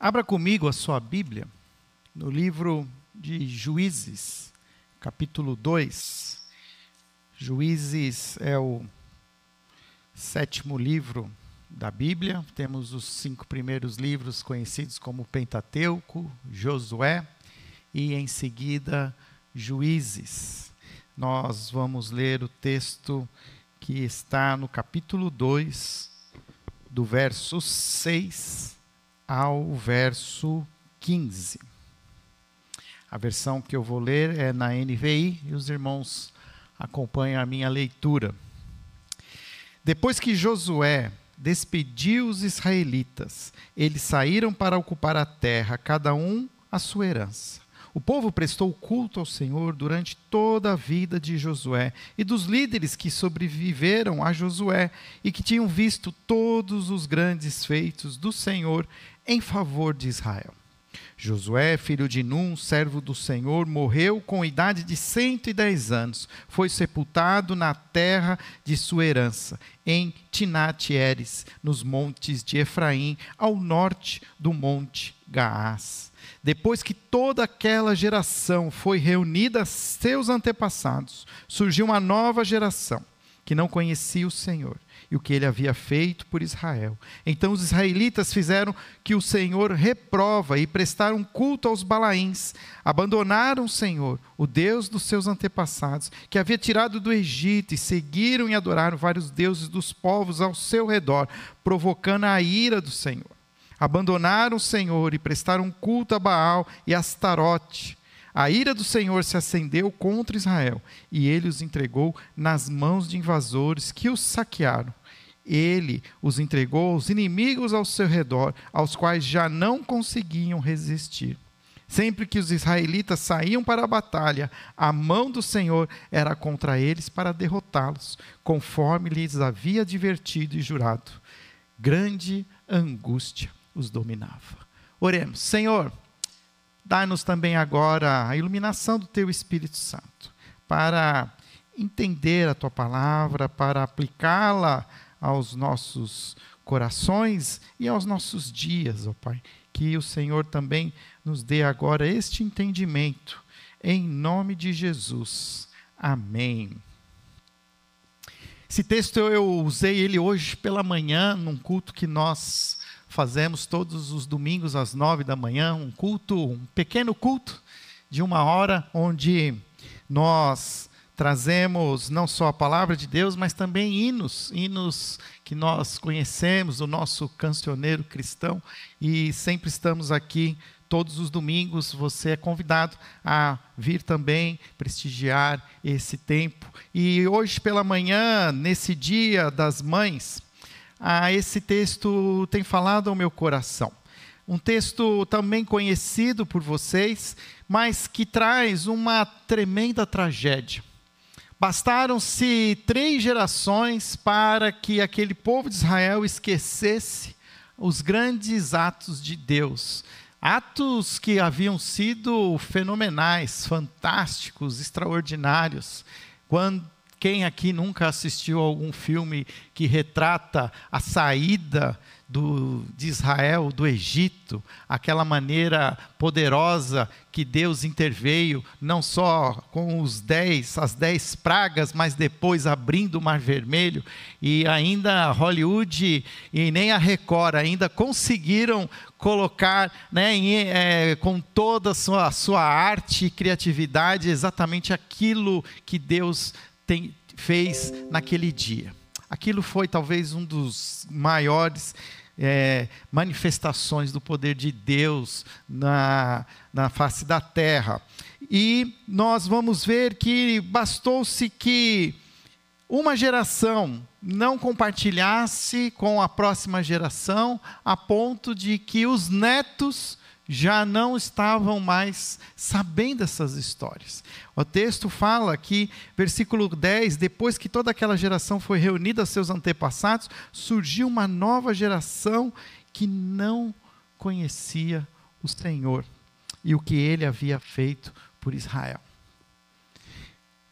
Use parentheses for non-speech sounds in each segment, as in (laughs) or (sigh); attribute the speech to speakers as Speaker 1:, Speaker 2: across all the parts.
Speaker 1: Abra comigo a sua Bíblia no livro de Juízes, capítulo 2. Juízes é o sétimo livro da Bíblia. Temos os cinco primeiros livros conhecidos como Pentateuco, Josué e em seguida Juízes. Nós vamos ler o texto que está no capítulo 2, do verso 6 ao verso 15. A versão que eu vou ler é na NVI e os irmãos acompanham a minha leitura. Depois que Josué despediu os israelitas, eles saíram para ocupar a terra, cada um a sua herança. O povo prestou culto ao Senhor durante toda a vida de Josué e dos líderes que sobreviveram a Josué e que tinham visto todos os grandes feitos do Senhor em favor de Israel. Josué, filho de Num, servo do Senhor, morreu com idade de 110 anos. Foi sepultado na terra de sua herança, em Tinat-Eres, nos montes de Efraim, ao norte do monte Gaás. Depois que toda aquela geração foi reunida a seus antepassados, surgiu uma nova geração que não conhecia o Senhor e o que ele havia feito por Israel. Então os israelitas fizeram que o Senhor reprova e prestaram culto aos Balaíns. Abandonaram o Senhor, o Deus dos seus antepassados, que havia tirado do Egito, e seguiram e adoraram vários deuses dos povos ao seu redor, provocando a ira do Senhor. Abandonaram o Senhor e prestaram culto a Baal e a Astarote a ira do Senhor se acendeu contra Israel e ele os entregou nas mãos de invasores que os saquearam. Ele os entregou aos inimigos ao seu redor, aos quais já não conseguiam resistir. Sempre que os israelitas saíam para a batalha, a mão do Senhor era contra eles para derrotá-los, conforme lhes havia advertido e jurado. Grande angústia os dominava. Oremos, Senhor. Dá-nos também agora a iluminação do Teu Espírito Santo, para entender a Tua palavra, para aplicá-la aos nossos corações e aos nossos dias, ó Pai. Que o Senhor também nos dê agora este entendimento, em nome de Jesus. Amém. Esse texto eu usei ele hoje pela manhã, num culto que nós fazemos todos os domingos às nove da manhã um culto, um pequeno culto de uma hora, onde nós trazemos não só a palavra de Deus, mas também hinos, hinos que nós conhecemos, o nosso cancioneiro cristão, e sempre estamos aqui todos os domingos. Você é convidado a vir também prestigiar esse tempo. E hoje pela manhã, nesse dia das mães, ah, esse texto tem falado ao meu coração. Um texto também conhecido por vocês, mas que traz uma tremenda tragédia. Bastaram-se três gerações para que aquele povo de Israel esquecesse os grandes atos de Deus. Atos que haviam sido fenomenais, fantásticos, extraordinários. Quando quem aqui nunca assistiu a algum filme que retrata a saída do, de Israel do Egito, aquela maneira poderosa que Deus interveio, não só com os dez, as dez pragas, mas depois abrindo o Mar Vermelho, e ainda Hollywood e nem a Record ainda conseguiram colocar né, em, é, com toda a sua, a sua arte e criatividade exatamente aquilo que Deus tem, fez naquele dia. Aquilo foi talvez um dos maiores é, manifestações do poder de Deus na, na face da terra. E nós vamos ver que bastou-se que uma geração não compartilhasse com a próxima geração, a ponto de que os netos já não estavam mais sabendo essas histórias. O texto fala aqui, versículo 10: depois que toda aquela geração foi reunida a seus antepassados, surgiu uma nova geração que não conhecia o Senhor e o que ele havia feito por Israel.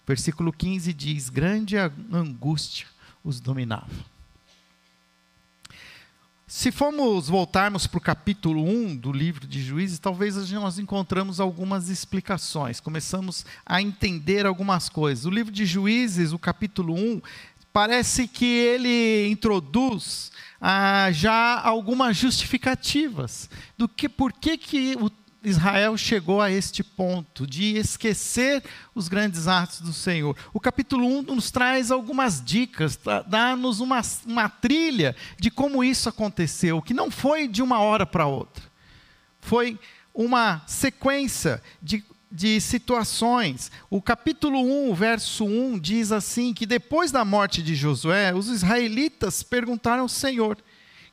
Speaker 1: Versículo 15 diz: Grande angústia os dominava. Se formos voltarmos para o capítulo 1 do livro de Juízes, talvez nós encontramos algumas explicações, começamos a entender algumas coisas. O livro de Juízes, o capítulo 1, parece que ele introduz ah, já algumas justificativas do que por que, que o Israel chegou a este ponto de esquecer os grandes atos do Senhor. O capítulo 1 nos traz algumas dicas, dá-nos uma, uma trilha de como isso aconteceu, que não foi de uma hora para outra. Foi uma sequência de, de situações. O capítulo 1, verso 1 diz assim: que depois da morte de Josué, os israelitas perguntaram ao Senhor: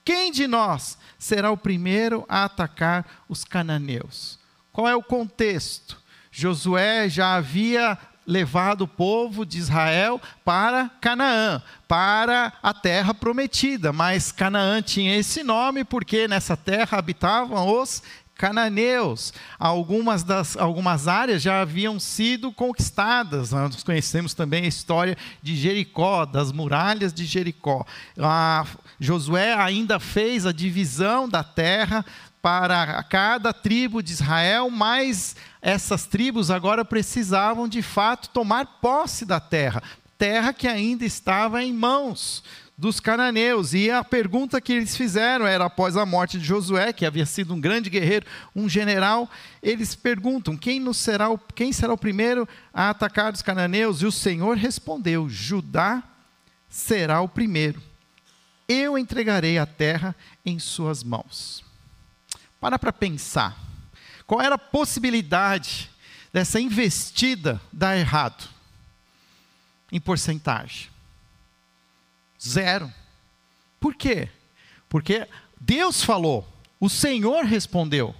Speaker 1: quem de nós será o primeiro a atacar os cananeus? Qual é o contexto? Josué já havia levado o povo de Israel para Canaã, para a terra prometida, mas Canaã tinha esse nome porque nessa terra habitavam os cananeus. Algumas, das, algumas áreas já haviam sido conquistadas. Nós conhecemos também a história de Jericó, das muralhas de Jericó. A, Josué ainda fez a divisão da terra para cada tribo de Israel, mas essas tribos agora precisavam de fato tomar posse da terra, terra que ainda estava em mãos dos cananeus. E a pergunta que eles fizeram era após a morte de Josué, que havia sido um grande guerreiro, um general, eles perguntam: quem, nos será, o, quem será o primeiro a atacar os cananeus? E o Senhor respondeu: Judá será o primeiro. Eu entregarei a terra em suas mãos. Para para pensar. Qual era a possibilidade dessa investida dar errado? Em porcentagem. Zero. Por quê? Porque Deus falou, o Senhor respondeu.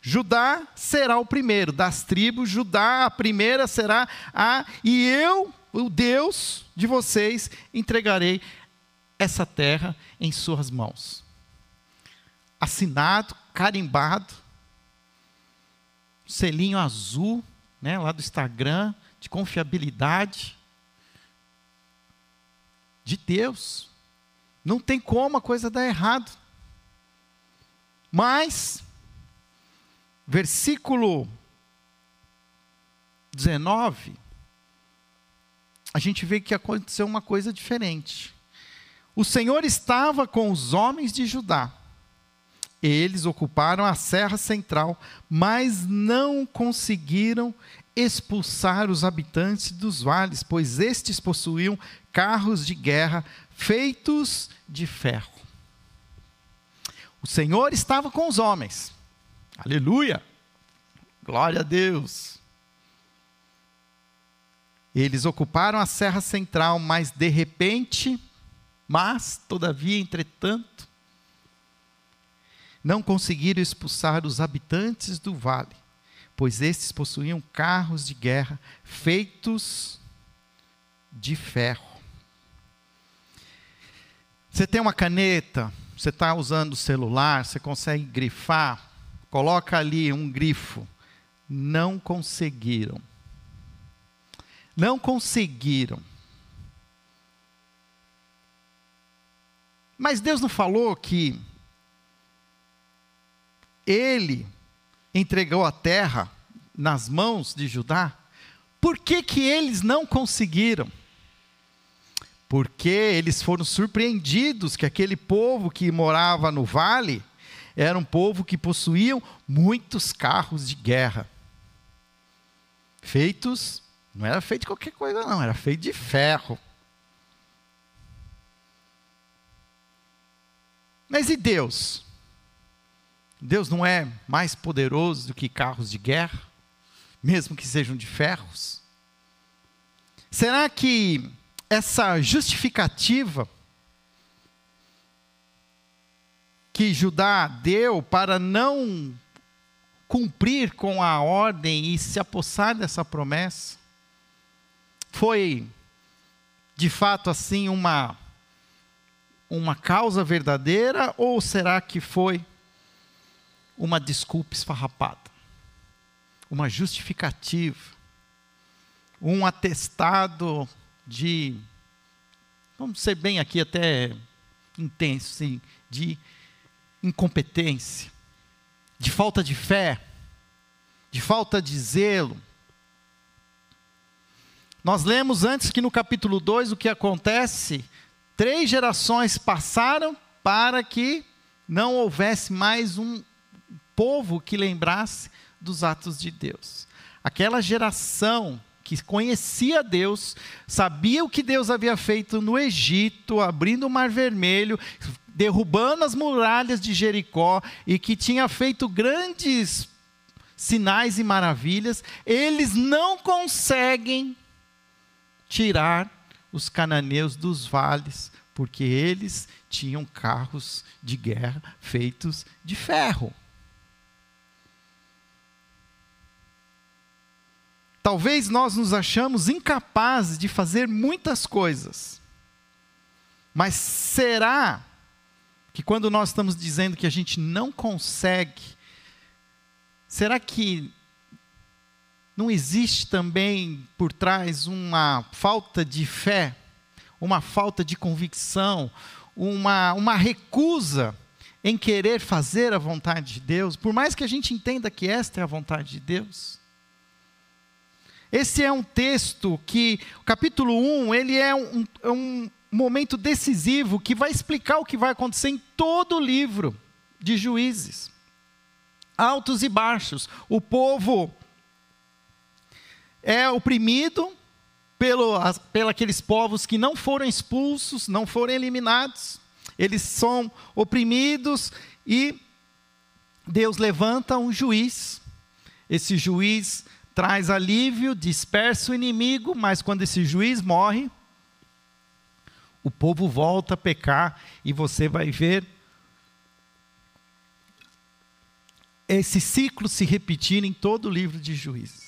Speaker 1: Judá será o primeiro das tribos, Judá a primeira será a, e eu, o Deus de vocês, entregarei essa terra em suas mãos. Assinado, carimbado, selinho azul, né, lá do Instagram, de confiabilidade de Deus. Não tem como a coisa dar errado. Mas, versículo 19, a gente vê que aconteceu uma coisa diferente. O Senhor estava com os homens de Judá. Eles ocuparam a serra central, mas não conseguiram expulsar os habitantes dos vales, pois estes possuíam carros de guerra feitos de ferro. O Senhor estava com os homens. Aleluia! Glória a Deus. Eles ocuparam a serra central, mas de repente, mas todavia, entretanto, não conseguiram expulsar os habitantes do vale, pois estes possuíam carros de guerra feitos de ferro. Você tem uma caneta, você está usando o celular, você consegue grifar, coloca ali um grifo. Não conseguiram. Não conseguiram. Mas Deus não falou que Ele entregou a terra nas mãos de Judá? Por que, que eles não conseguiram? porque eles foram surpreendidos que aquele povo que morava no vale era um povo que possuíam muitos carros de guerra. Feitos, não era feito de qualquer coisa, não, era feito de ferro. Mas e Deus? Deus não é mais poderoso do que carros de guerra, mesmo que sejam de ferros? Será que essa justificativa que Judá deu para não cumprir com a ordem e se apossar dessa promessa foi de fato assim uma uma causa verdadeira ou será que foi uma desculpa esfarrapada? Uma justificativa? Um atestado de, vamos ser bem aqui até intenso, sim, de incompetência, de falta de fé, de falta de zelo. Nós lemos antes que no capítulo 2 o que acontece, três gerações passaram para que não houvesse mais um povo que lembrasse dos atos de Deus. Aquela geração que conhecia Deus, sabia o que Deus havia feito no Egito, abrindo o Mar Vermelho, derrubando as muralhas de Jericó e que tinha feito grandes sinais e maravilhas, eles não conseguem tirar os cananeus dos vales, porque eles tinham carros de guerra feitos de ferro. Talvez nós nos achamos incapazes de fazer muitas coisas. Mas será que quando nós estamos dizendo que a gente não consegue, será que não existe também por trás uma falta de fé, uma falta de convicção, uma, uma recusa em querer fazer a vontade de Deus, por mais que a gente entenda que esta é a vontade de Deus? Esse é um texto que, o capítulo 1, ele é um, é um momento decisivo que vai explicar o que vai acontecer em todo o livro de juízes. Altos e baixos. O povo é oprimido pelo, pelo aqueles povos que não foram expulsos, não foram eliminados. Eles são oprimidos e Deus levanta um juiz. Esse juiz traz alívio, dispersa o inimigo, mas quando esse juiz morre, o povo volta a pecar e você vai ver esse ciclo se repetir em todo o livro de Juízes.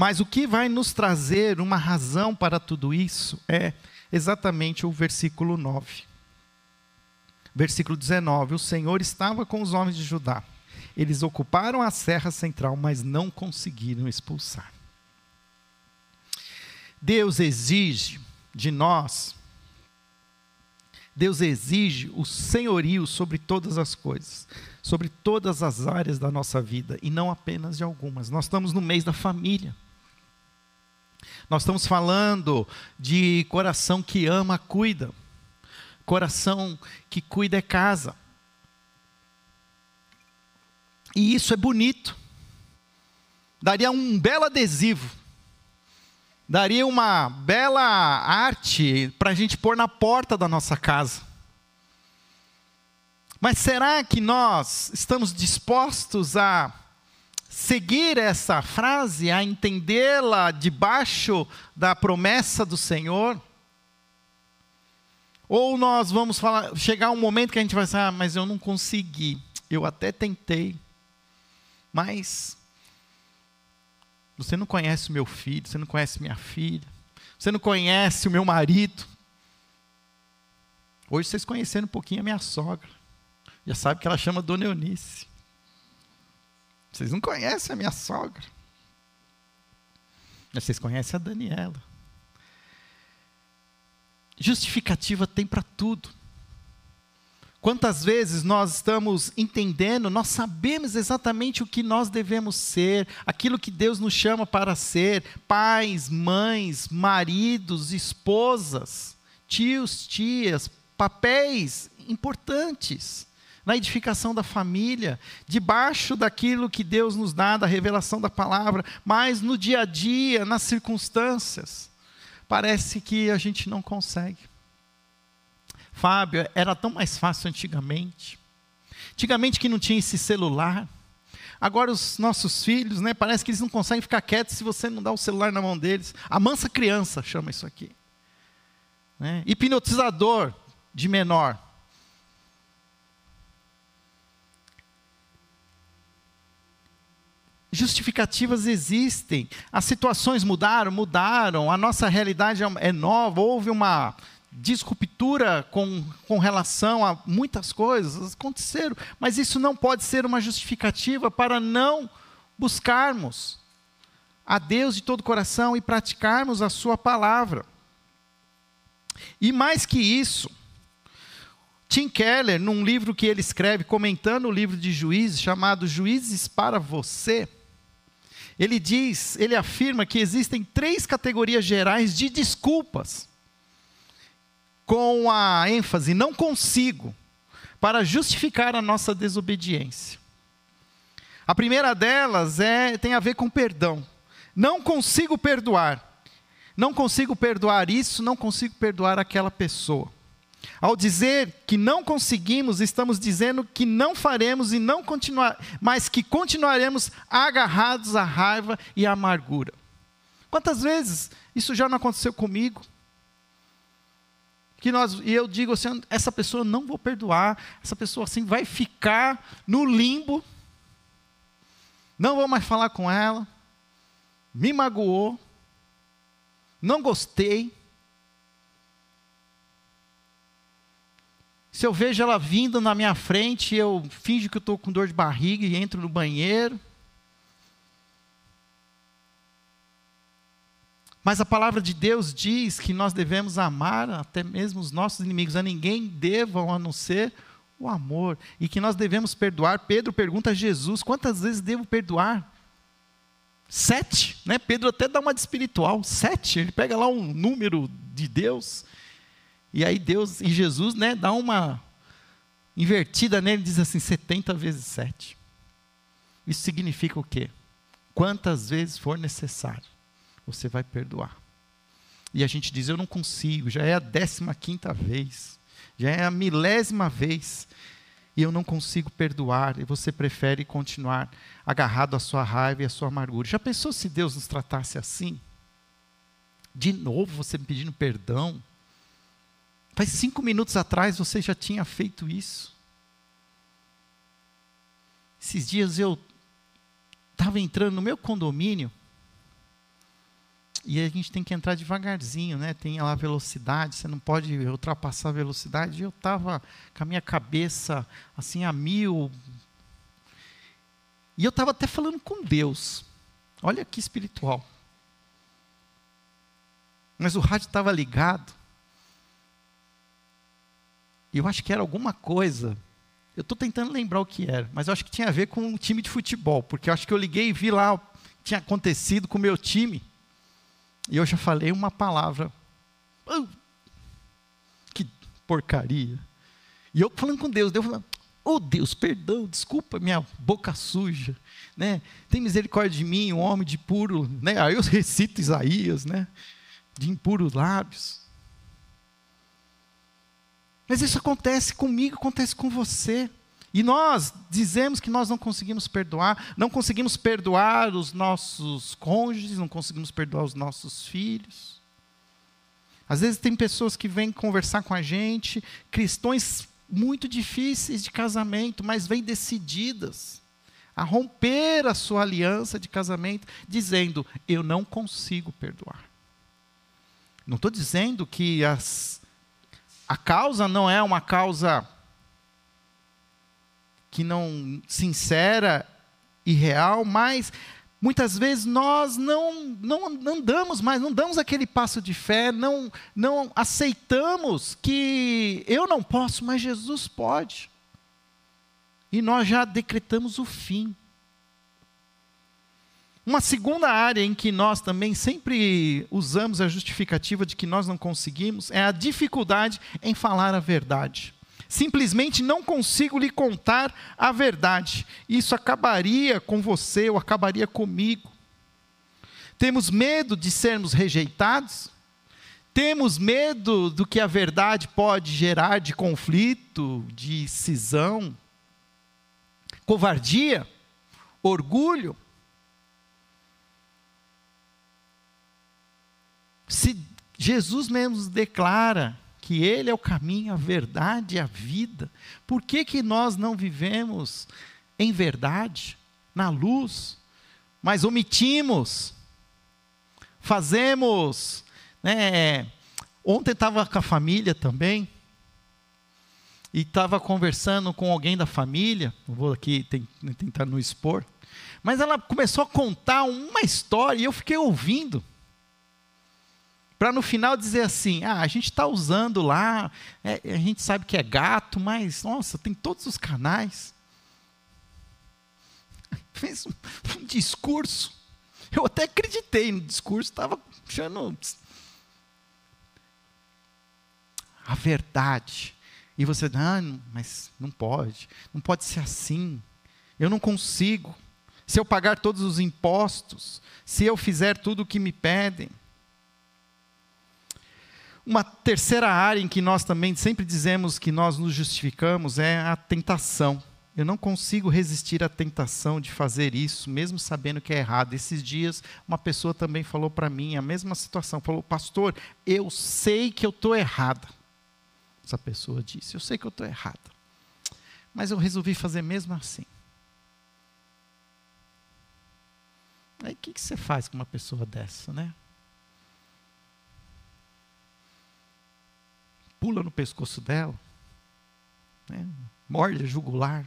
Speaker 1: Mas o que vai nos trazer uma razão para tudo isso é exatamente o versículo 9. Versículo 19: O Senhor estava com os homens de Judá eles ocuparam a serra central, mas não conseguiram expulsar. Deus exige de nós, Deus exige o senhorio sobre todas as coisas, sobre todas as áreas da nossa vida, e não apenas de algumas. Nós estamos no mês da família. Nós estamos falando de coração que ama, cuida. Coração que cuida é casa. E isso é bonito. Daria um belo adesivo. Daria uma bela arte para a gente pôr na porta da nossa casa. Mas será que nós estamos dispostos a seguir essa frase, a entendê-la debaixo da promessa do Senhor? Ou nós vamos falar, chegar um momento que a gente vai dizer, ah, mas eu não consegui, eu até tentei, mas você não conhece o meu filho, você não conhece minha filha, você não conhece o meu marido. Hoje vocês conheceram um pouquinho a minha sogra. Já sabe que ela chama Dona Eunice. Vocês não conhecem a minha sogra. Mas vocês conhecem a Daniela. Justificativa tem para tudo. Quantas vezes nós estamos entendendo, nós sabemos exatamente o que nós devemos ser, aquilo que Deus nos chama para ser, pais, mães, maridos, esposas, tios, tias, papéis importantes na edificação da família, debaixo daquilo que Deus nos dá, da revelação da palavra, mas no dia a dia, nas circunstâncias, parece que a gente não consegue. Fábio, era tão mais fácil antigamente. Antigamente que não tinha esse celular. Agora os nossos filhos, né, parece que eles não conseguem ficar quietos se você não dá o celular na mão deles. A mansa criança chama isso aqui. Né? Hipnotizador de menor. Justificativas existem, as situações mudaram, mudaram, a nossa realidade é nova, houve uma disruptura com, com relação a muitas coisas. Aconteceram, mas isso não pode ser uma justificativa para não buscarmos a Deus de todo o coração e praticarmos a Sua palavra. E mais que isso, Tim Keller, num livro que ele escreve, comentando o livro de Juízes, chamado Juízes para Você, ele diz, ele afirma que existem três categorias gerais de desculpas, com a ênfase não consigo, para justificar a nossa desobediência. A primeira delas é tem a ver com perdão. Não consigo perdoar. Não consigo perdoar isso, não consigo perdoar aquela pessoa. Ao dizer que não conseguimos, estamos dizendo que não faremos e não continuar, mas que continuaremos agarrados à raiva e à amargura. Quantas vezes isso já não aconteceu comigo? Que nós, e eu digo assim, essa pessoa não vou perdoar, essa pessoa assim vai ficar no limbo, não vou mais falar com ela, me magoou, não gostei, Se eu vejo ela vindo na minha frente, eu finjo que estou com dor de barriga e entro no banheiro. Mas a palavra de Deus diz que nós devemos amar até mesmo os nossos inimigos, a ninguém devam a não ser o amor, e que nós devemos perdoar. Pedro pergunta a Jesus: quantas vezes devo perdoar? Sete, né? Pedro até dá uma de espiritual, sete. Ele pega lá um número de Deus e aí Deus, e Jesus, né, dá uma invertida nele, diz assim, 70 vezes 7. Isso significa o quê? Quantas vezes for necessário, você vai perdoar. E a gente diz, eu não consigo, já é a décima quinta vez, já é a milésima vez, e eu não consigo perdoar, e você prefere continuar agarrado à sua raiva e à sua amargura. Já pensou se Deus nos tratasse assim? De novo você me pedindo perdão? Faz cinco minutos atrás você já tinha feito isso. Esses dias eu estava entrando no meu condomínio e a gente tem que entrar devagarzinho, né? Tem lá velocidade, você não pode ultrapassar a velocidade. Eu estava com a minha cabeça assim a mil. E eu estava até falando com Deus. Olha que espiritual. Mas o rádio estava ligado. E eu acho que era alguma coisa. Eu estou tentando lembrar o que era, mas eu acho que tinha a ver com um time de futebol, porque eu acho que eu liguei e vi lá o que tinha acontecido com o meu time. E eu já falei uma palavra. Oh, que porcaria. E eu falando com Deus, Deus falando, oh Deus, perdão, desculpa minha boca suja, né? Tem misericórdia de mim, um homem de puro, né? Aí eu (laughs) recito Isaías, né? De impuros lábios. Mas isso acontece comigo, acontece com você. E nós dizemos que nós não conseguimos perdoar, não conseguimos perdoar os nossos cônjuges, não conseguimos perdoar os nossos filhos. Às vezes tem pessoas que vêm conversar com a gente, questões muito difíceis de casamento, mas vêm decididas a romper a sua aliança de casamento, dizendo: Eu não consigo perdoar. Não estou dizendo que as a causa não é uma causa que não sincera e real, mas muitas vezes nós não, não, não damos mais, não damos aquele passo de fé, não, não aceitamos que eu não posso, mas Jesus pode. E nós já decretamos o fim. Uma segunda área em que nós também sempre usamos a justificativa de que nós não conseguimos é a dificuldade em falar a verdade. Simplesmente não consigo lhe contar a verdade. Isso acabaria com você ou acabaria comigo. Temos medo de sermos rejeitados? Temos medo do que a verdade pode gerar de conflito, de cisão, covardia, orgulho? Se Jesus mesmo declara que Ele é o caminho, a verdade e a vida, por que, que nós não vivemos em verdade, na luz, mas omitimos, fazemos. Né, ontem estava com a família também, e estava conversando com alguém da família, vou aqui tentar não expor, mas ela começou a contar uma história e eu fiquei ouvindo. Para no final dizer assim: ah, a gente está usando lá, é, a gente sabe que é gato, mas, nossa, tem todos os canais. (laughs) Fez um, um discurso. Eu até acreditei no discurso, estava achando. A verdade. E você, ah, mas não pode, não pode ser assim. Eu não consigo. Se eu pagar todos os impostos, se eu fizer tudo o que me pedem. Uma terceira área em que nós também sempre dizemos que nós nos justificamos é a tentação. Eu não consigo resistir à tentação de fazer isso, mesmo sabendo que é errado. Esses dias, uma pessoa também falou para mim a mesma situação. Falou, pastor, eu sei que eu estou errada. Essa pessoa disse, eu sei que eu estou errada. Mas eu resolvi fazer mesmo assim. Aí o que, que você faz com uma pessoa dessa, né? Pula no pescoço dela, né? morde a jugular.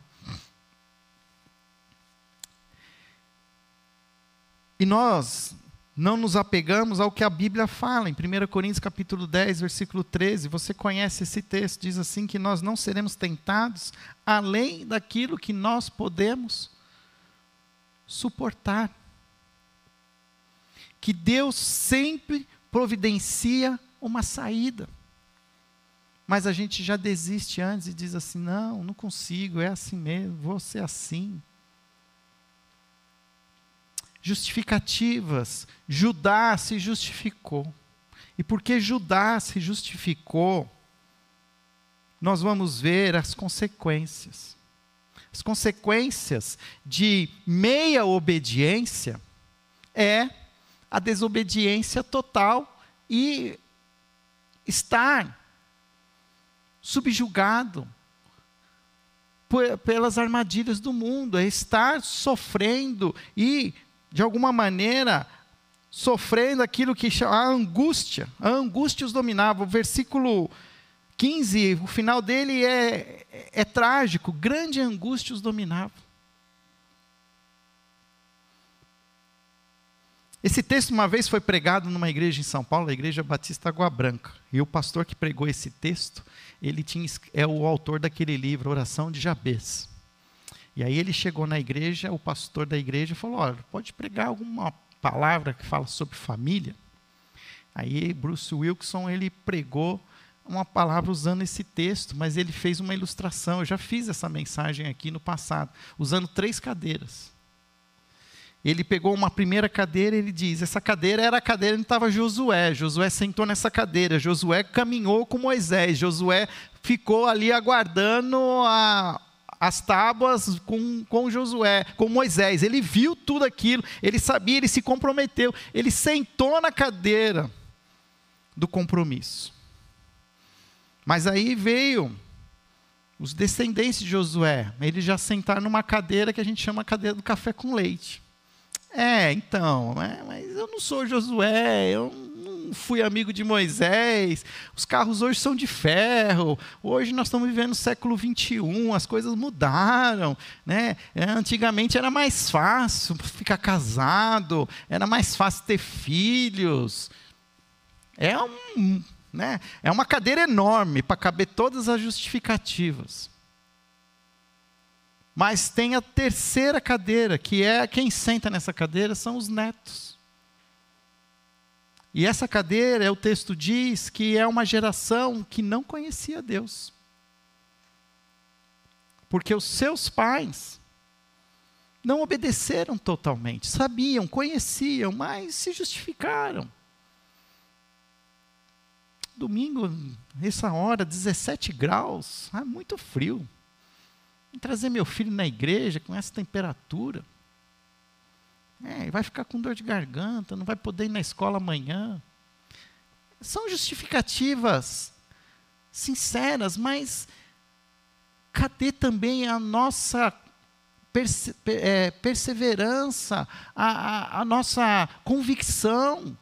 Speaker 1: E nós não nos apegamos ao que a Bíblia fala, em 1 Coríntios capítulo 10, versículo 13, você conhece esse texto, diz assim que nós não seremos tentados além daquilo que nós podemos suportar que Deus sempre providencia uma saída. Mas a gente já desiste antes e diz assim: não, não consigo, é assim mesmo, vou ser assim. Justificativas. Judá se justificou. E porque Judá se justificou, nós vamos ver as consequências. As consequências de meia obediência é a desobediência total e estar subjugado pelas armadilhas do mundo, é estar sofrendo e, de alguma maneira, sofrendo aquilo que chama a angústia. A angústia os dominava. O versículo 15, o final dele é, é, é trágico. Grande angústia os dominava. Esse texto uma vez foi pregado numa igreja em São Paulo, a Igreja Batista Água Branca. E o pastor que pregou esse texto, ele tinha, é o autor daquele livro, Oração de Jabez. E aí ele chegou na igreja, o pastor da igreja falou: Olha, pode pregar alguma palavra que fala sobre família? Aí Bruce Wilson ele pregou uma palavra usando esse texto, mas ele fez uma ilustração. Eu já fiz essa mensagem aqui no passado, usando três cadeiras. Ele pegou uma primeira cadeira e ele diz: essa cadeira era a cadeira onde estava Josué. Josué sentou nessa cadeira. Josué caminhou com Moisés. Josué ficou ali aguardando a, as tábuas com, com Josué, com Moisés. Ele viu tudo aquilo, ele sabia, ele se comprometeu. Ele sentou na cadeira do compromisso. Mas aí veio os descendentes de Josué. Eles já sentaram numa cadeira que a gente chama cadeira do café com leite. É, então, é, mas eu não sou Josué, eu não fui amigo de Moisés, os carros hoje são de ferro, hoje nós estamos vivendo no século 21, as coisas mudaram, né? É, antigamente era mais fácil ficar casado, era mais fácil ter filhos. É, um, né? é uma cadeira enorme para caber todas as justificativas. Mas tem a terceira cadeira, que é quem senta nessa cadeira são os netos. E essa cadeira, o texto diz que é uma geração que não conhecia Deus. Porque os seus pais não obedeceram totalmente, sabiam, conheciam, mas se justificaram. Domingo, essa hora, 17 graus, é muito frio trazer meu filho na igreja com essa temperatura. É, vai ficar com dor de garganta, não vai poder ir na escola amanhã. São justificativas sinceras, mas cadê também a nossa perse é, perseverança, a, a, a nossa convicção?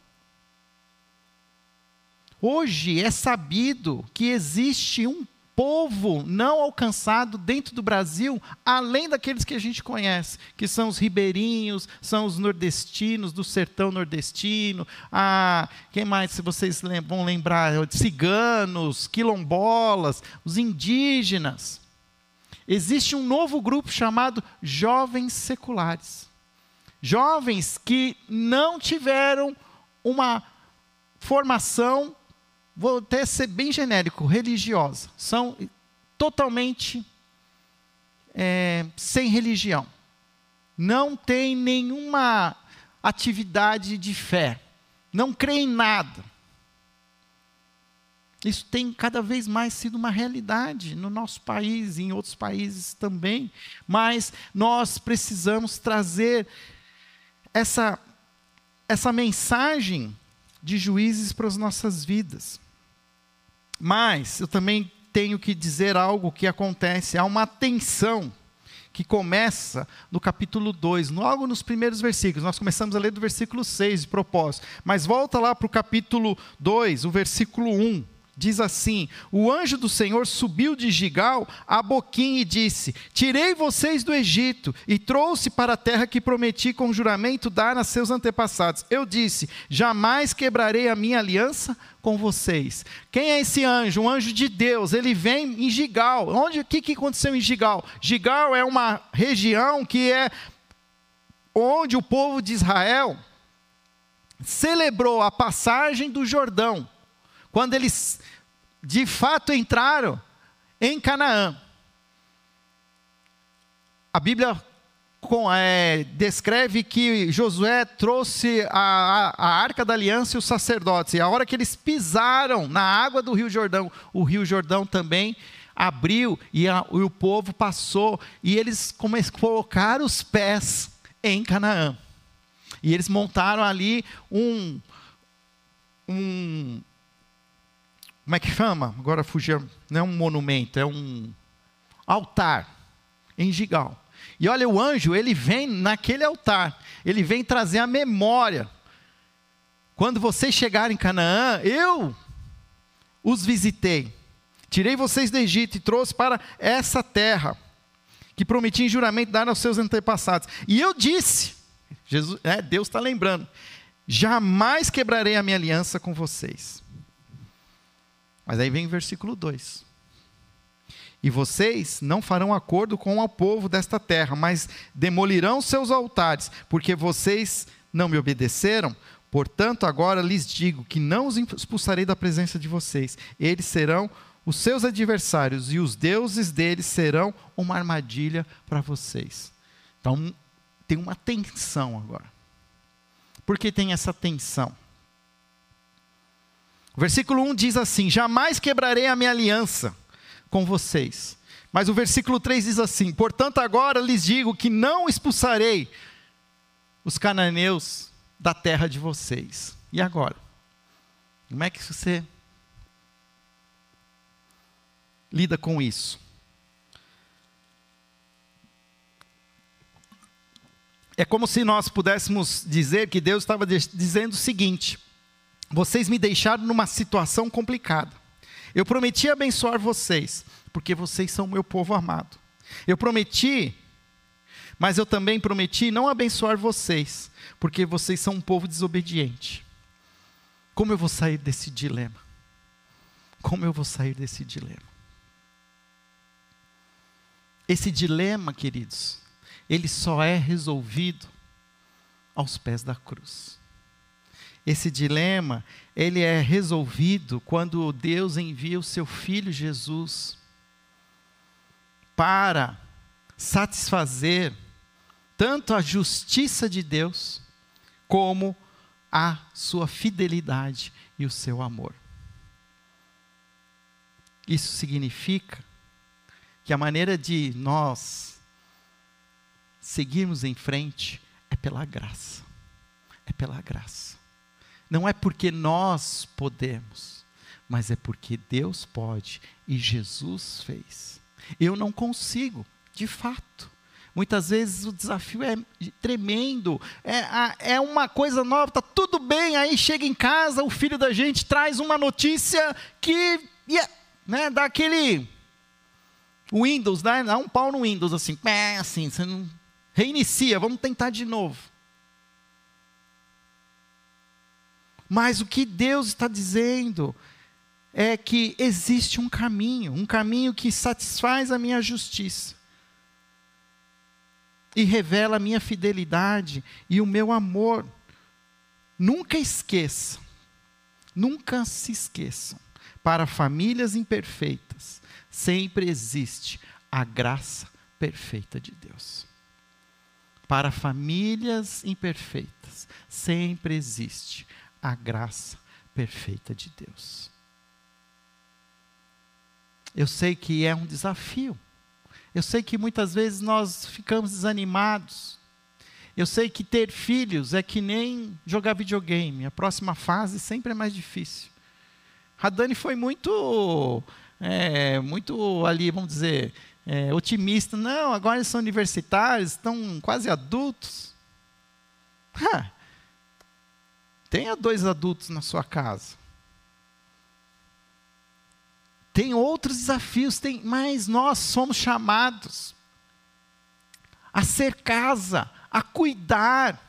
Speaker 1: Hoje é sabido que existe um povo não alcançado dentro do Brasil, além daqueles que a gente conhece, que são os ribeirinhos, são os nordestinos, do sertão nordestino, a, quem mais, se vocês vão lembrar, ciganos, quilombolas, os indígenas. Existe um novo grupo chamado jovens seculares. Jovens que não tiveram uma formação vou até ser bem genérico, religiosa. São totalmente é, sem religião. Não tem nenhuma atividade de fé. Não crê em nada. Isso tem cada vez mais sido uma realidade no nosso país e em outros países também. Mas nós precisamos trazer essa, essa mensagem de juízes para as nossas vidas. Mas eu também tenho que dizer algo que acontece, há uma tensão que começa no capítulo 2, logo nos primeiros versículos. Nós começamos a ler do versículo 6 de propósito, mas volta lá para o capítulo 2, o versículo 1 diz assim: O anjo do Senhor subiu de Gigal a Boquim e disse: Tirei vocês do Egito e trouxe para a terra que prometi com juramento dar a seus antepassados. Eu disse: Jamais quebrarei a minha aliança com vocês. Quem é esse anjo? Um anjo de Deus. Ele vem em Gigal. Onde o que, que aconteceu em Gigal? Gigal é uma região que é onde o povo de Israel celebrou a passagem do Jordão quando eles de fato entraram em Canaã. A Bíblia com, é, descreve que Josué trouxe a, a, a, arca da aliança e os sacerdotes. E a hora que eles pisaram na água do Rio Jordão, o Rio Jordão também abriu e, a, e o povo passou. E eles colocaram os pés em Canaã. E eles montaram ali um, um como é que chama? Agora fugia, não é um monumento, é um altar em Gigal. E olha, o anjo, ele vem naquele altar, ele vem trazer a memória. Quando vocês chegarem em Canaã, eu os visitei. Tirei vocês do Egito e trouxe para essa terra que prometi em juramento dar aos seus antepassados. E eu disse, Jesus, é, Deus está lembrando, jamais quebrarei a minha aliança com vocês. Mas aí vem o versículo 2. E vocês não farão acordo com o povo desta terra, mas demolirão seus altares, porque vocês não me obedeceram. Portanto, agora lhes digo que não os expulsarei da presença de vocês. Eles serão os seus adversários, e os deuses deles serão uma armadilha para vocês. Então, tem uma tensão agora. Por que tem essa tensão? O versículo 1 diz assim: Jamais quebrarei a minha aliança com vocês. Mas o versículo 3 diz assim: Portanto, agora lhes digo que não expulsarei os cananeus da terra de vocês. E agora? Como é que você lida com isso? É como se nós pudéssemos dizer que Deus estava dizendo o seguinte: vocês me deixaram numa situação complicada. Eu prometi abençoar vocês, porque vocês são meu povo amado. Eu prometi, mas eu também prometi não abençoar vocês, porque vocês são um povo desobediente. Como eu vou sair desse dilema? Como eu vou sair desse dilema? Esse dilema, queridos, ele só é resolvido aos pés da cruz. Esse dilema, ele é resolvido quando Deus envia o seu filho Jesus para satisfazer tanto a justiça de Deus como a sua fidelidade e o seu amor. Isso significa que a maneira de nós seguirmos em frente é pela graça. É pela graça. Não é porque nós podemos, mas é porque Deus pode e Jesus fez. Eu não consigo, de fato. Muitas vezes o desafio é tremendo, é, é uma coisa nova, está tudo bem, aí chega em casa, o filho da gente traz uma notícia que né, dá aquele Windows, dá, dá um pau no Windows, assim, é, assim, você não. Reinicia, vamos tentar de novo. Mas o que Deus está dizendo é que existe um caminho, um caminho que satisfaz a minha justiça e revela a minha fidelidade e o meu amor. Nunca esqueça, nunca se esqueçam, para famílias imperfeitas, sempre existe a graça perfeita de Deus. Para famílias imperfeitas, sempre existe a graça perfeita de Deus. Eu sei que é um desafio. Eu sei que muitas vezes nós ficamos desanimados. Eu sei que ter filhos é que nem jogar videogame. A próxima fase sempre é mais difícil. A Dani foi muito, é, muito ali, vamos dizer, é, otimista. Não, agora eles são universitários, estão quase adultos. Ha, tenha dois adultos na sua casa. Tem outros desafios, tem, mas nós somos chamados a ser casa, a cuidar,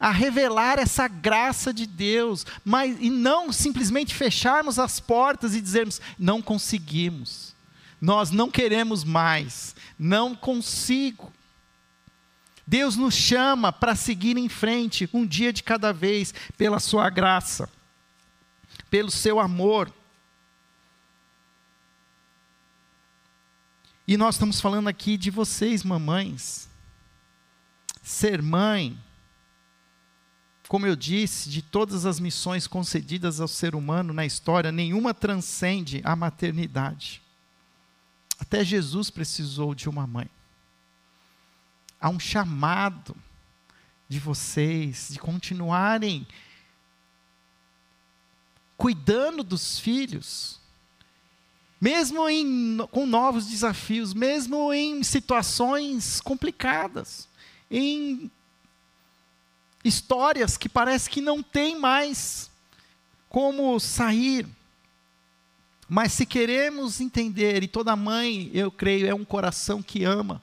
Speaker 1: a revelar essa graça de Deus, mas e não simplesmente fecharmos as portas e dizermos não conseguimos. Nós não queremos mais, não consigo. Deus nos chama para seguir em frente, um dia de cada vez, pela sua graça, pelo seu amor. E nós estamos falando aqui de vocês, mamães. Ser mãe, como eu disse, de todas as missões concedidas ao ser humano na história, nenhuma transcende a maternidade. Até Jesus precisou de uma mãe. Há um chamado de vocês de continuarem cuidando dos filhos, mesmo em, com novos desafios, mesmo em situações complicadas, em histórias que parece que não tem mais como sair. Mas se queremos entender, e toda mãe, eu creio, é um coração que ama,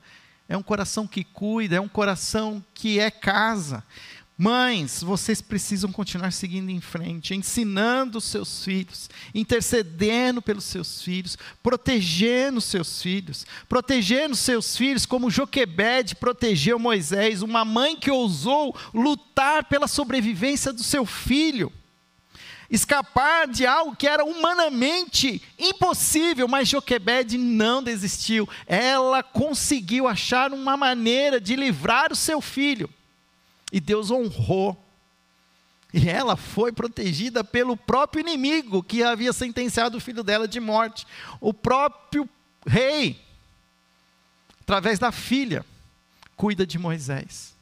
Speaker 1: é um coração que cuida, é um coração que é casa. Mães, vocês precisam continuar seguindo em frente, ensinando os seus filhos, intercedendo pelos seus filhos, protegendo os seus filhos, protegendo os seus filhos como Joquebede protegeu Moisés, uma mãe que ousou lutar pela sobrevivência do seu filho. Escapar de algo que era humanamente impossível, mas Joquebede não desistiu. Ela conseguiu achar uma maneira de livrar o seu filho. E Deus honrou. E ela foi protegida pelo próprio inimigo que havia sentenciado o filho dela de morte. O próprio rei, através da filha, cuida de Moisés.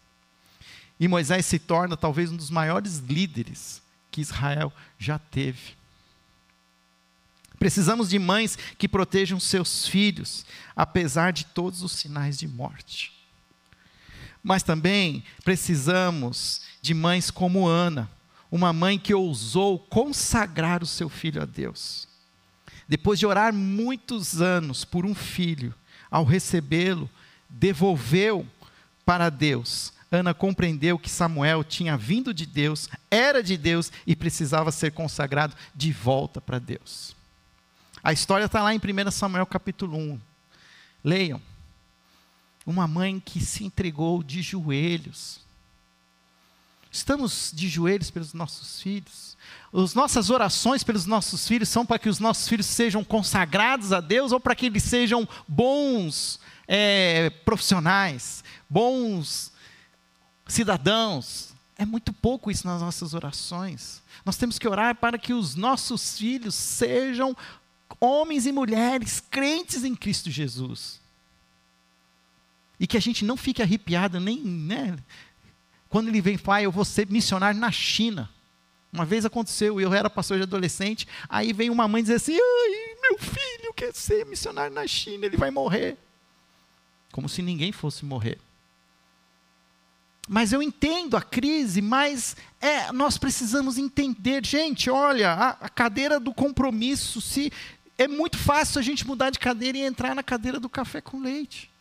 Speaker 1: E Moisés se torna talvez um dos maiores líderes que Israel já teve. Precisamos de mães que protejam seus filhos, apesar de todos os sinais de morte. Mas também precisamos de mães como Ana, uma mãe que ousou consagrar o seu filho a Deus. Depois de orar muitos anos por um filho, ao recebê-lo, devolveu para Deus. Ana compreendeu que Samuel tinha vindo de Deus, era de Deus e precisava ser consagrado de volta para Deus. A história está lá em 1 Samuel capítulo 1. Leiam uma mãe que se entregou de joelhos. Estamos de joelhos pelos nossos filhos. As nossas orações pelos nossos filhos são para que os nossos filhos sejam consagrados a Deus ou para que eles sejam bons é, profissionais, bons cidadãos. É muito pouco isso nas nossas orações. Nós temos que orar para que os nossos filhos sejam homens e mulheres crentes em Cristo Jesus. E que a gente não fique arrepiado nem, né? Quando ele vem, pai, eu vou ser missionário na China. Uma vez aconteceu, eu era pastor de adolescente, aí vem uma mãe dizer assim: ai, meu filho quer ser missionário na China, ele vai morrer. Como se ninguém fosse morrer. Mas eu entendo a crise, mas é, nós precisamos entender, gente, olha, a, a cadeira do compromisso, se é muito fácil a gente mudar de cadeira e entrar na cadeira do café com leite.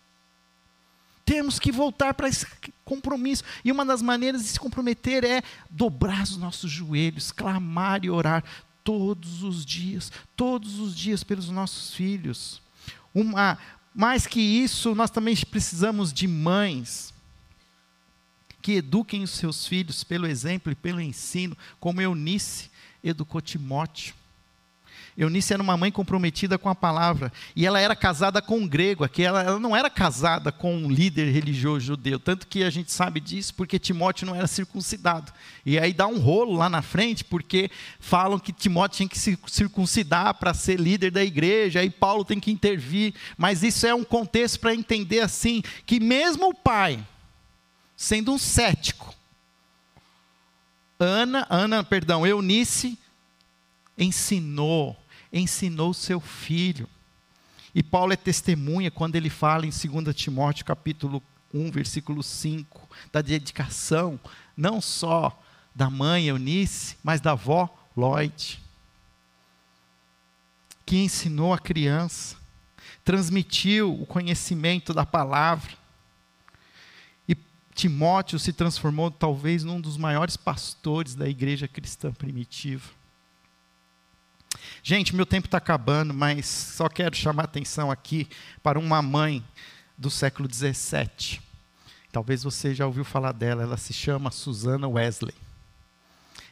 Speaker 1: Temos que voltar para esse compromisso. E uma das maneiras de se comprometer é dobrar os nossos joelhos, clamar e orar todos os dias, todos os dias pelos nossos filhos. Uma, mais que isso, nós também precisamos de mães que eduquem os seus filhos pelo exemplo e pelo ensino, como Eunice educou Timóteo. Eunice era uma mãe comprometida com a palavra. E ela era casada com um grego, aqui ela, ela, não era casada com um líder religioso judeu. Tanto que a gente sabe disso porque Timóteo não era circuncidado. E aí dá um rolo lá na frente, porque falam que Timóteo tinha que se circuncidar para ser líder da igreja, aí Paulo tem que intervir. Mas isso é um contexto para entender assim: que mesmo o pai, sendo um cético, Ana, Ana, perdão, Eunice ensinou ensinou seu filho. E Paulo é testemunha quando ele fala em 2 Timóteo capítulo 1, versículo 5, da dedicação, não só da mãe Eunice, mas da avó Lloyd, que ensinou a criança, transmitiu o conhecimento da palavra. Timóteo se transformou talvez num dos maiores pastores da igreja cristã primitiva. Gente, meu tempo está acabando, mas só quero chamar atenção aqui para uma mãe do século XVII. Talvez você já ouviu falar dela, ela se chama Susana Wesley.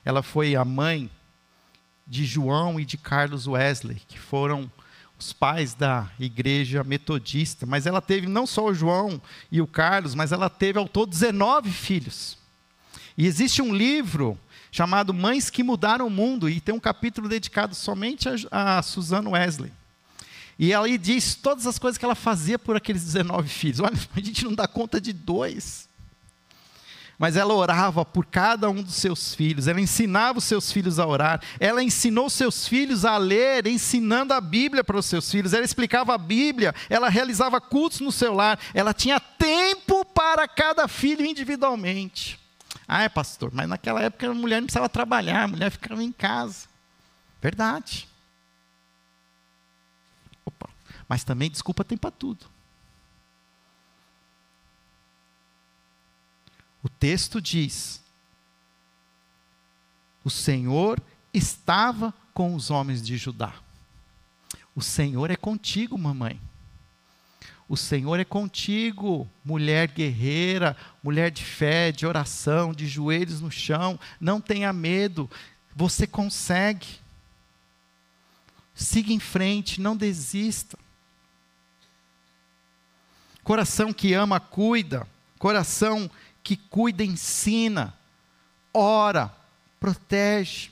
Speaker 1: Ela foi a mãe de João e de Carlos Wesley, que foram os pais da igreja metodista, mas ela teve não só o João e o Carlos, mas ela teve ao todo 19 filhos. E existe um livro chamado Mães que Mudaram o Mundo, e tem um capítulo dedicado somente a, a Wesley. E ela diz todas as coisas que ela fazia por aqueles 19 filhos. Olha, (laughs) a gente não dá conta de dois. Mas ela orava por cada um dos seus filhos, ela ensinava os seus filhos a orar, ela ensinou seus filhos a ler, ensinando a Bíblia para os seus filhos, ela explicava a Bíblia, ela realizava cultos no seu lar, ela tinha tempo para cada filho individualmente. Ah, é pastor, mas naquela época a mulher não precisava trabalhar, a mulher ficava em casa. Verdade. Opa. Mas também desculpa tem para tudo. O texto diz: O Senhor estava com os homens de Judá. O Senhor é contigo, mamãe. O Senhor é contigo, mulher guerreira, mulher de fé, de oração, de joelhos no chão. Não tenha medo, você consegue. Siga em frente, não desista. Coração que ama, cuida. Coração que cuida, ensina. Ora, protege.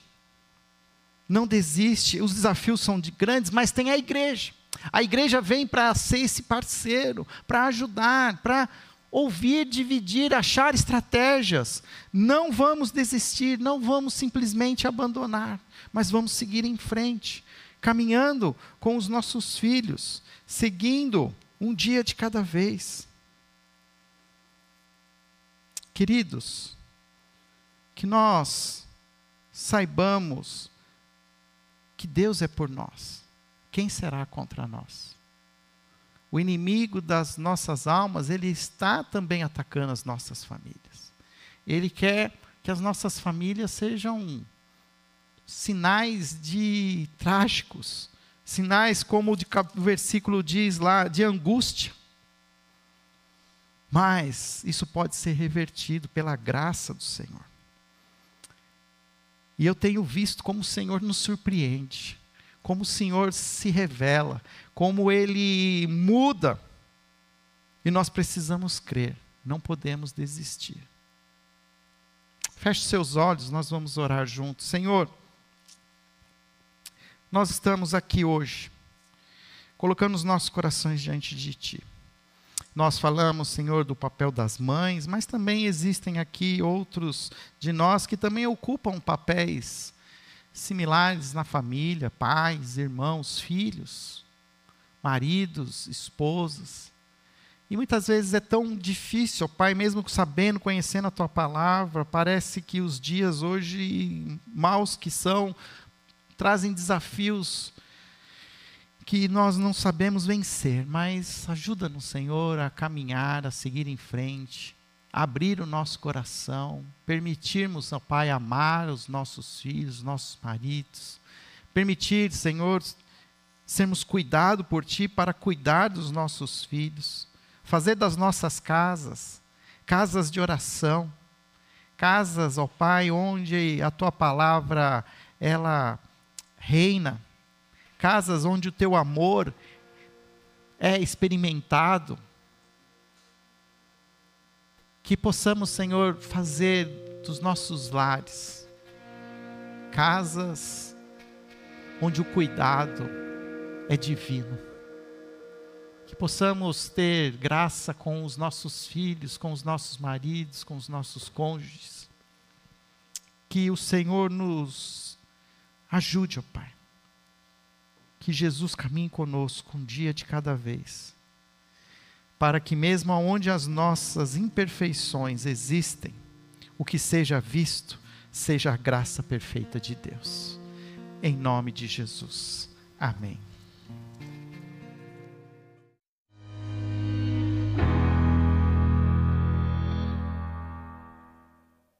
Speaker 1: Não desiste. Os desafios são de grandes, mas tem a igreja. A igreja vem para ser esse parceiro, para ajudar, para ouvir, dividir, achar estratégias. Não vamos desistir, não vamos simplesmente abandonar, mas vamos seguir em frente, caminhando com os nossos filhos, seguindo um dia de cada vez. Queridos, que nós saibamos que Deus é por nós quem será contra nós? O inimigo das nossas almas, ele está também atacando as nossas famílias. Ele quer que as nossas famílias sejam sinais de trágicos, sinais como o, o versículo diz lá, de angústia. Mas isso pode ser revertido pela graça do Senhor. E eu tenho visto como o Senhor nos surpreende como o Senhor se revela, como Ele muda. E nós precisamos crer, não podemos desistir. Feche seus olhos, nós vamos orar juntos. Senhor, nós estamos aqui hoje, colocando os nossos corações diante de Ti. Nós falamos, Senhor, do papel das mães, mas também existem aqui outros de nós que também ocupam papéis similares na família, pais, irmãos, filhos, maridos, esposas. E muitas vezes é tão difícil, Pai, mesmo sabendo, conhecendo a tua palavra, parece que os dias hoje, maus que são, trazem desafios que nós não sabemos vencer, mas ajuda-nos, Senhor, a caminhar, a seguir em frente, abrir o nosso coração, permitirmos, ó Pai, amar os nossos filhos, nossos maridos, permitir, Senhor, sermos cuidados por Ti para cuidar dos nossos filhos, fazer das nossas casas casas de oração, casas, ó Pai, onde a Tua palavra ela reina casas onde o teu amor é experimentado. Que possamos, Senhor, fazer dos nossos lares casas onde o cuidado é divino. Que possamos ter graça com os nossos filhos, com os nossos maridos, com os nossos cônjuges. Que o Senhor nos ajude, ó Pai que Jesus caminhe conosco um dia de cada vez, para que, mesmo onde as nossas imperfeições existem, o que seja visto seja a graça perfeita de Deus. Em nome de Jesus. Amém.